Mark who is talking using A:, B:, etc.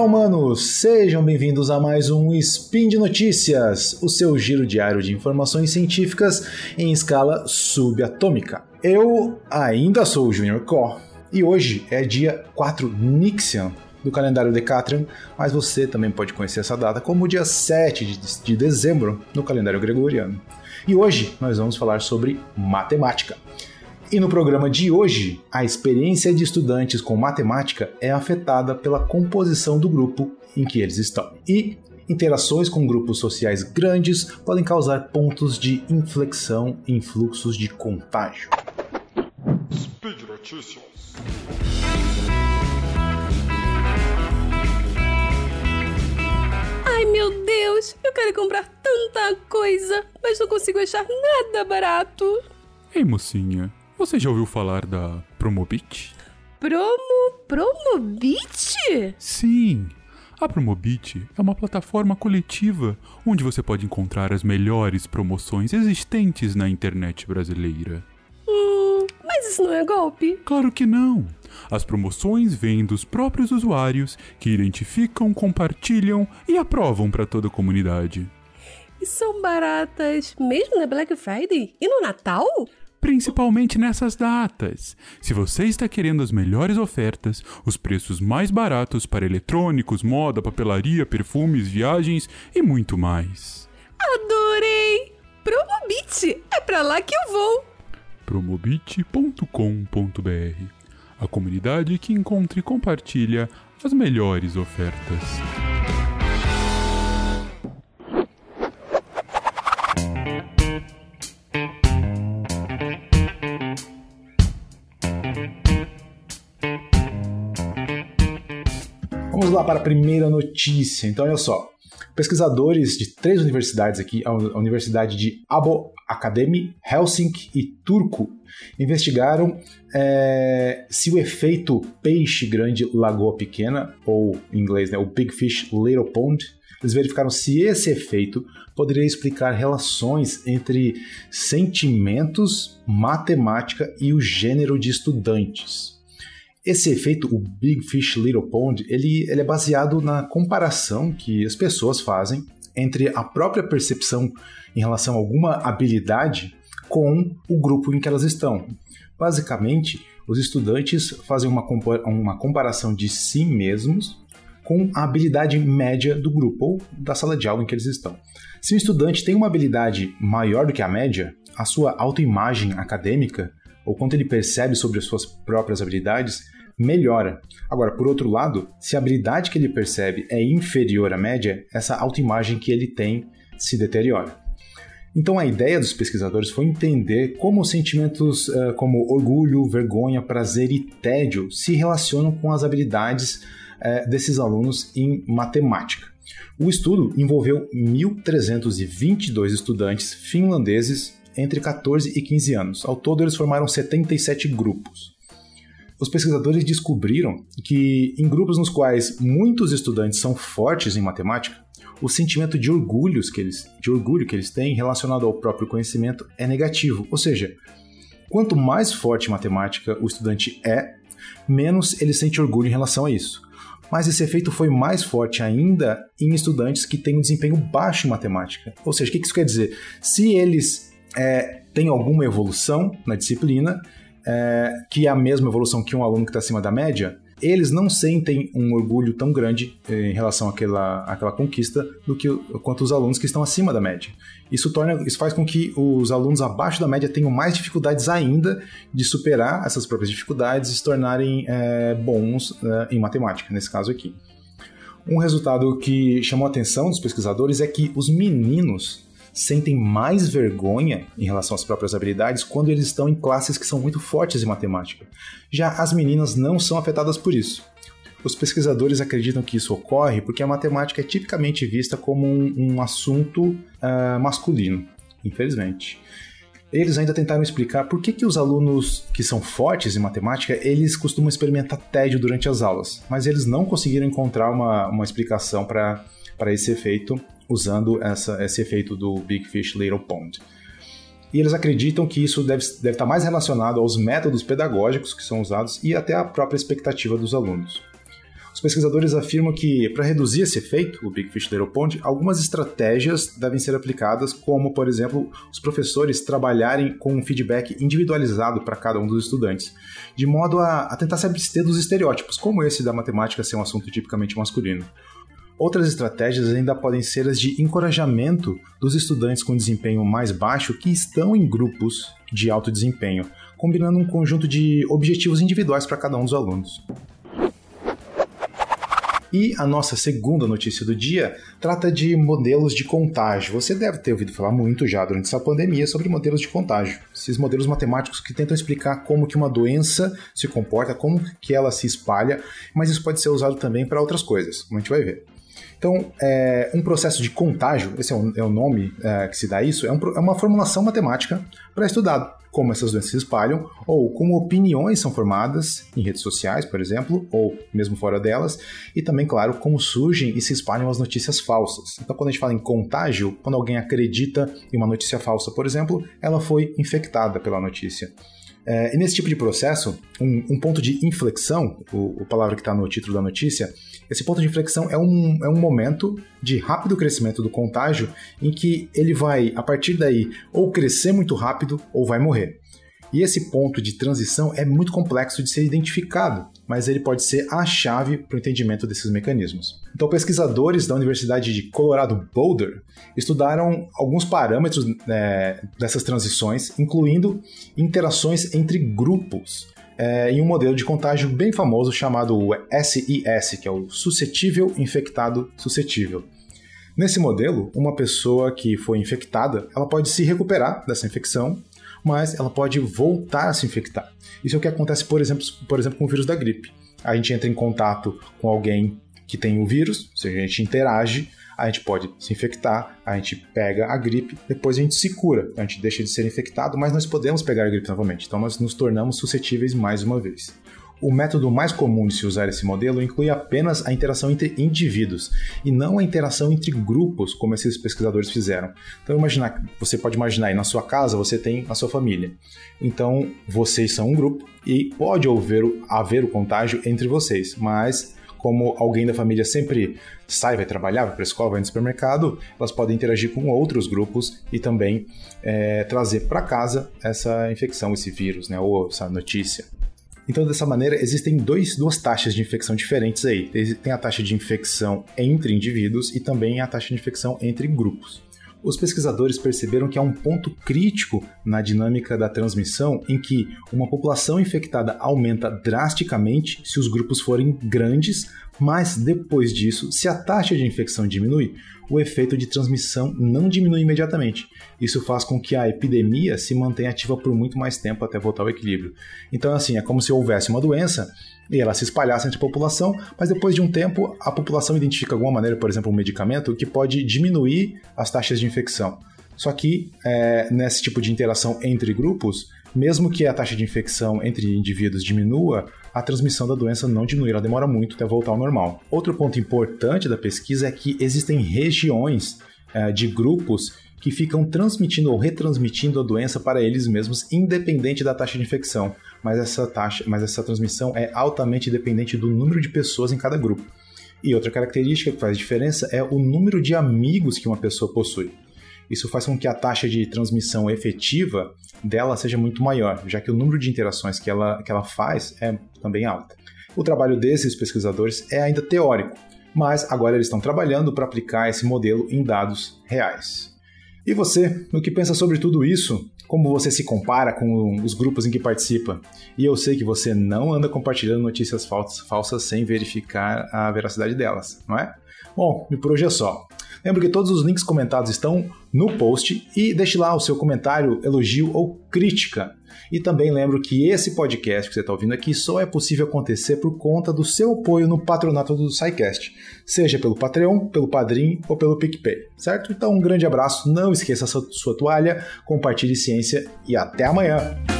A: Olá, humanos! Sejam bem-vindos a mais um Spin de Notícias, o seu giro diário de informações científicas em escala subatômica. Eu ainda sou o Junior Core e hoje é dia 4 Nixian do calendário Decatrian, mas você também pode conhecer essa data como dia 7 de, de dezembro no calendário gregoriano. E hoje nós vamos falar sobre matemática. E no programa de hoje, a experiência de estudantes com matemática é afetada pela composição do grupo em que eles estão. E interações com grupos sociais grandes podem causar pontos de inflexão em fluxos de contágio. Speed Notícias.
B: Ai meu Deus, eu quero comprar tanta coisa, mas não consigo achar nada barato.
C: Ei, mocinha, você já ouviu falar da Promobit?
B: Promo. Promobit?
C: Sim! A Promobit é uma plataforma coletiva onde você pode encontrar as melhores promoções existentes na internet brasileira.
B: Hum, mas isso não é golpe?
C: Claro que não! As promoções vêm dos próprios usuários que identificam, compartilham e aprovam para toda a comunidade.
B: E são baratas mesmo na Black Friday? E no Natal?
C: Principalmente nessas datas. Se você está querendo as melhores ofertas, os preços mais baratos para eletrônicos, moda, papelaria, perfumes, viagens e muito mais.
B: Adorei! Promobit! É para lá que eu vou!
C: promobit.com.br A comunidade que encontra e compartilha as melhores ofertas.
A: Vamos lá para a primeira notícia. Então, olha só. Pesquisadores de três universidades aqui, a Universidade de Abo Academy, Helsinki e Turku, investigaram é, se o efeito peixe grande lagoa pequena, ou em inglês, né, o Big Fish Little Pond, eles verificaram se esse efeito poderia explicar relações entre sentimentos, matemática e o gênero de estudantes. Esse efeito, o Big Fish Little Pond, ele, ele é baseado na comparação que as pessoas fazem entre a própria percepção em relação a alguma habilidade com o grupo em que elas estão. Basicamente, os estudantes fazem uma, uma comparação de si mesmos com a habilidade média do grupo ou da sala de aula em que eles estão. Se um estudante tem uma habilidade maior do que a média, a sua autoimagem acadêmica ou quanto ele percebe sobre as suas próprias habilidades, melhora. Agora, por outro lado, se a habilidade que ele percebe é inferior à média, essa autoimagem que ele tem se deteriora. Então, a ideia dos pesquisadores foi entender como sentimentos uh, como orgulho, vergonha, prazer e tédio se relacionam com as habilidades uh, desses alunos em matemática. O estudo envolveu 1.322 estudantes finlandeses entre 14 e 15 anos. Ao todo, eles formaram 77 grupos. Os pesquisadores descobriram que, em grupos nos quais muitos estudantes são fortes em matemática, o sentimento de, orgulhos que eles, de orgulho que eles têm relacionado ao próprio conhecimento é negativo. Ou seja, quanto mais forte em matemática o estudante é, menos ele sente orgulho em relação a isso. Mas esse efeito foi mais forte ainda em estudantes que têm um desempenho baixo em matemática. Ou seja, o que isso quer dizer? Se eles é, tem alguma evolução na disciplina, é, que é a mesma evolução que um aluno que está acima da média, eles não sentem um orgulho tão grande é, em relação àquela, àquela conquista do que quanto os alunos que estão acima da média. Isso, torna, isso faz com que os alunos abaixo da média tenham mais dificuldades ainda de superar essas próprias dificuldades e se tornarem é, bons é, em matemática, nesse caso aqui. Um resultado que chamou a atenção dos pesquisadores é que os meninos sentem mais vergonha em relação às próprias habilidades quando eles estão em classes que são muito fortes em matemática. Já as meninas não são afetadas por isso. Os pesquisadores acreditam que isso ocorre porque a matemática é tipicamente vista como um, um assunto uh, masculino, infelizmente. Eles ainda tentaram explicar por que, que os alunos que são fortes em matemática eles costumam experimentar tédio durante as aulas, mas eles não conseguiram encontrar uma, uma explicação para esse efeito usando essa, esse efeito do Big Fish Little Pond. E eles acreditam que isso deve, deve estar mais relacionado aos métodos pedagógicos que são usados e até à própria expectativa dos alunos. Os pesquisadores afirmam que, para reduzir esse efeito, o Big Fish Little Pond, algumas estratégias devem ser aplicadas, como, por exemplo, os professores trabalharem com um feedback individualizado para cada um dos estudantes, de modo a, a tentar se abster dos estereótipos, como esse da matemática ser um assunto tipicamente masculino. Outras estratégias ainda podem ser as de encorajamento dos estudantes com desempenho mais baixo que estão em grupos de alto desempenho, combinando um conjunto de objetivos individuais para cada um dos alunos. E a nossa segunda notícia do dia trata de modelos de contágio. Você deve ter ouvido falar muito já durante essa pandemia sobre modelos de contágio. Esses modelos matemáticos que tentam explicar como que uma doença se comporta, como que ela se espalha, mas isso pode ser usado também para outras coisas, como a gente vai ver. Então, é, um processo de contágio, esse é o, é o nome é, que se dá isso, é, um, é uma formulação matemática para estudar como essas doenças se espalham, ou como opiniões são formadas em redes sociais, por exemplo, ou mesmo fora delas, e também, claro, como surgem e se espalham as notícias falsas. Então, quando a gente fala em contágio, quando alguém acredita em uma notícia falsa, por exemplo, ela foi infectada pela notícia. É, e nesse tipo de processo, um, um ponto de inflexão, o, o palavra que está no título da notícia, esse ponto de inflexão é um, é um momento de rápido crescimento do contágio em que ele vai, a partir daí, ou crescer muito rápido ou vai morrer. E esse ponto de transição é muito complexo de ser identificado, mas ele pode ser a chave para o entendimento desses mecanismos. Então, pesquisadores da Universidade de Colorado Boulder estudaram alguns parâmetros é, dessas transições, incluindo interações entre grupos é, em um modelo de contágio bem famoso chamado SIS, que é o suscetível infectado suscetível. Nesse modelo, uma pessoa que foi infectada, ela pode se recuperar dessa infecção, mas ela pode voltar a se infectar. Isso é o que acontece, por exemplo, por exemplo, com o vírus da gripe. A gente entra em contato com alguém que tem o vírus, seja, a gente interage, a gente pode se infectar, a gente pega a gripe, depois a gente se cura, a gente deixa de ser infectado, mas nós podemos pegar a gripe novamente, então nós nos tornamos suscetíveis mais uma vez. O método mais comum de se usar esse modelo inclui apenas a interação entre indivíduos e não a interação entre grupos, como esses pesquisadores fizeram. Então, imaginar, você pode imaginar aí na sua casa você tem a sua família. Então, vocês são um grupo e pode haver, haver o contágio entre vocês, mas como alguém da família sempre sai, vai trabalhar, vai para a escola, vai no supermercado, elas podem interagir com outros grupos e também é, trazer para casa essa infecção, esse vírus, né, ou essa notícia. Então, dessa maneira, existem dois, duas taxas de infecção diferentes aí. Tem a taxa de infecção entre indivíduos e também a taxa de infecção entre grupos os pesquisadores perceberam que há um ponto crítico na dinâmica da transmissão em que uma população infectada aumenta drasticamente se os grupos forem grandes, mas depois disso, se a taxa de infecção diminui, o efeito de transmissão não diminui imediatamente. Isso faz com que a epidemia se mantenha ativa por muito mais tempo até voltar ao equilíbrio. Então, assim, é como se houvesse uma doença e ela se espalhasse entre a população, mas depois de um tempo a população identifica alguma maneira, por exemplo, um medicamento que pode diminuir as taxas de infecção. Só que é, nesse tipo de interação entre grupos, mesmo que a taxa de infecção entre indivíduos diminua, a transmissão da doença não diminui, ela demora muito até voltar ao normal. Outro ponto importante da pesquisa é que existem regiões é, de grupos que ficam transmitindo ou retransmitindo a doença para eles mesmos, independente da taxa de infecção. Mas essa taxa, mas essa transmissão é altamente dependente do número de pessoas em cada grupo. E outra característica que faz diferença é o número de amigos que uma pessoa possui. Isso faz com que a taxa de transmissão efetiva dela seja muito maior, já que o número de interações que ela, que ela faz é também alta. O trabalho desses pesquisadores é ainda teórico, mas agora eles estão trabalhando para aplicar esse modelo em dados reais. E você, o que pensa sobre tudo isso? Como você se compara com os grupos em que participa? E eu sei que você não anda compartilhando notícias falsas sem verificar a veracidade delas, não é? Bom, e por hoje é só. Lembro que todos os links comentados estão no post e deixe lá o seu comentário, elogio ou crítica e também lembro que esse podcast que você está ouvindo aqui só é possível acontecer por conta do seu apoio no patronato do SciCast, seja pelo Patreon, pelo Padrim ou pelo PicPay, certo? Então um grande abraço, não esqueça sua toalha, compartilhe ciência e até amanhã!